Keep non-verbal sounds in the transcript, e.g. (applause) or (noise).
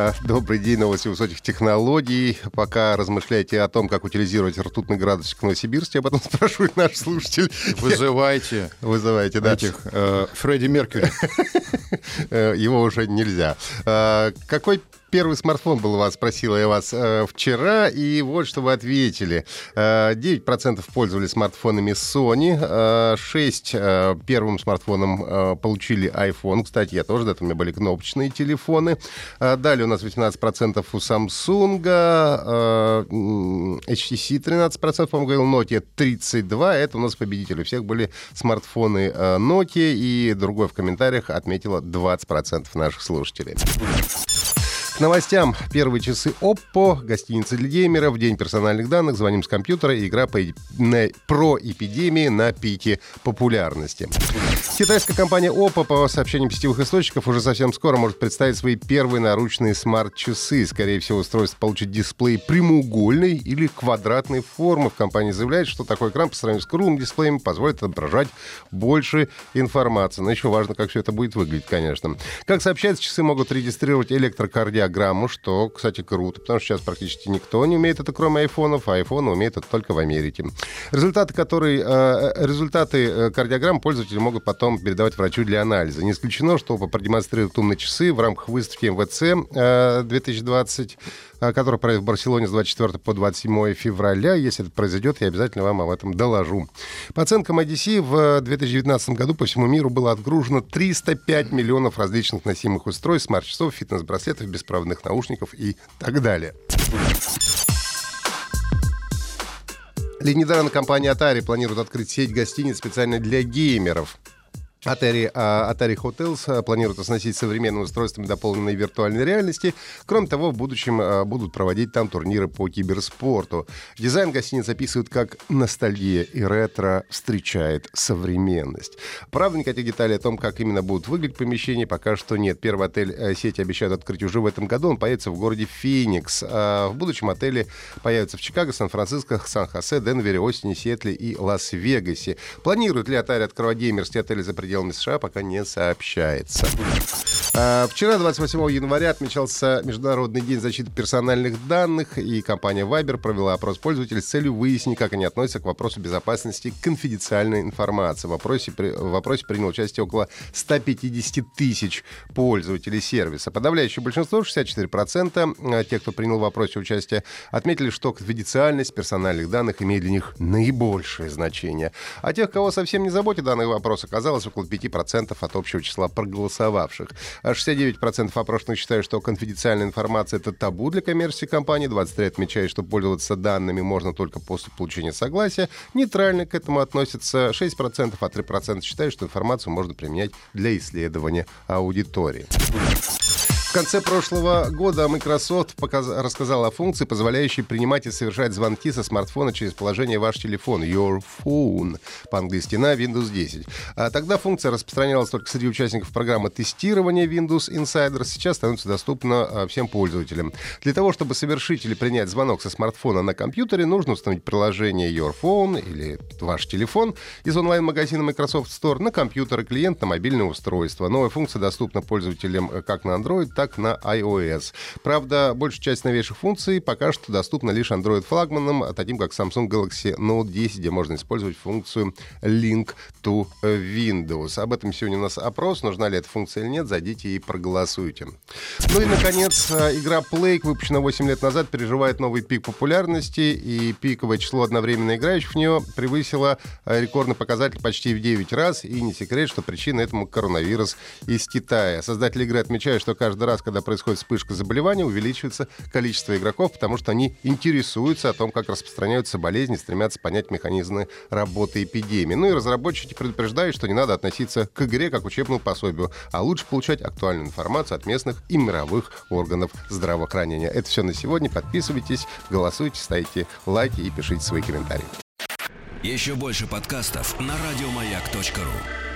А, Добрый день, новости высоких технологий. Пока размышляете о том, как утилизировать ртутный градусник в Новосибирске, об этом (laughs) спрашивает наш слушатель. Вызывайте Вызывайте, да. этих э, Фредди Меркьюри. (laughs) Э, Его уже нельзя. А, Какой первый смартфон был у вас, спросила я вас э, вчера, и вот что вы ответили. Э, 9% пользовались смартфонами Sony, э, 6 э, первым смартфоном э, получили iPhone. Кстати, я тоже, да, там у меня были кнопочные телефоны. Э, Далее у нас 18% у Samsung, э, HTC 13%, по-моему, говорил, Nokia 32%. Это у нас победители. У всех были смартфоны э, Nokia, и другой в комментариях отметила 20% наших слушателей. Новостям. Первые часы Oppo, гостиница для геймеров, день персональных данных, звоним с компьютера, игра по, на- про эпидемии на пике популярности. Китайская компания Oppo, по сообщениям сетевых источников, уже совсем скоро может представить свои первые наручные смарт-часы. Скорее всего, устройство получит дисплей прямоугольной или квадратной формы. В компании заявляют, что такой экран по сравнению с круглым дисплеем позволит отображать больше информации. Но еще важно, как все это будет выглядеть, конечно. Как сообщается, часы могут регистрировать электрокардиограмму, что, кстати, круто, потому что сейчас практически никто не умеет это, кроме айфонов, а айфоны умеют это только в Америке. Результаты, которые, э, результаты э, кардиограмм пользователи могут потом передавать врачу для анализа. Не исключено, что Oppo продемонстрирует умные часы в рамках выставки МВЦ э, 2020, э, которая пройдет в Барселоне с 24 по 27 февраля. Если это произойдет, я обязательно вам об этом доложу. По оценкам IDC, в 2019 году по всему миру было отгружено 305 миллионов различных носимых устройств, смарт-часов, фитнес-браслетов, беспроводных наушников и так далее. Недавно компания Atari планирует открыть сеть гостиниц специально для геймеров. Atari, а, Atari Hotels а, планирует оснастить современными устройствами дополненной виртуальной реальности. Кроме того, в будущем а, будут проводить там турниры по киберспорту. Дизайн гостиниц описывают как ностальгия и ретро встречает современность. Правда, никаких деталей о том, как именно будут выглядеть помещения, пока что нет. Первый отель э, сети обещают открыть уже в этом году. Он появится в городе Феникс. А в будущем отели появятся в Чикаго, Сан-Франциско, Сан-Хосе, Денвере, Остине, Сиэтле и Лас-Вегасе. Планирует ли Atari открывать геймерские отели за пределами США, пока не сообщается. А, Вчера, 28 января, отмечался Международный день защиты персональных данных, и компания Viber провела опрос пользователей с целью выяснить, как они относятся к вопросу безопасности конфиденциальной информации. В вопросе, при- в вопросе приняло участие около 150 тысяч пользователей сервиса. Подавляющее большинство, 64% а, тех, кто принял в вопросе участие, отметили, что конфиденциальность персональных данных имеет для них наибольшее значение. А тех, кого совсем не заботит данный вопрос, оказалось около 5% от общего числа проголосовавших. А 69% опрошенных считают, что конфиденциальная информация — это табу для коммерческих компаний. 23% отмечают, что пользоваться данными можно только после получения согласия. Нейтрально к этому относятся 6%, а 3% считают, что информацию можно применять для исследования аудитории. Конце прошлого года Microsoft показ- рассказала о функции, позволяющей принимать и совершать звонки со смартфона через положение «Ваш телефон» Your Phone по-английски на Windows 10. А тогда функция распространялась только среди участников программы тестирования Windows Insider. Сейчас становится доступна а, всем пользователям. Для того, чтобы совершить или принять звонок со смартфона на компьютере, нужно установить приложение Your Phone или ваш телефон из онлайн-магазина Microsoft Store на компьютер и клиент на мобильное устройство. Новая функция доступна пользователям э, как на Android, так на iOS. Правда, большая часть новейших функций пока что доступна лишь Android-флагманам, таким как Samsung Galaxy Note 10, где можно использовать функцию Link to Windows. Об этом сегодня у нас опрос. Нужна ли эта функция или нет, зайдите и проголосуйте. Ну и, наконец, э, игра Plague, выпущенная 8 лет назад, переживает новый пик популярности, и пиковое число одновременно играющих в нее превысило э, рекордный показатель почти в 9 раз, и не секрет, что причина этому коронавирус из Китая. Создатели игры отмечают, что каждый раз, когда происходит вспышка заболевания, увеличивается количество игроков, потому что они интересуются о том, как распространяются болезни, стремятся понять механизмы работы эпидемии. Ну и разработчики предупреждают, что не надо относиться к игре как учебному пособию, а лучше получать актуальную информацию от местных и мировых органов здравоохранения. Это все на сегодня. Подписывайтесь, голосуйте, ставьте лайки и пишите свои комментарии. Еще больше подкастов на радиомаяк.ру.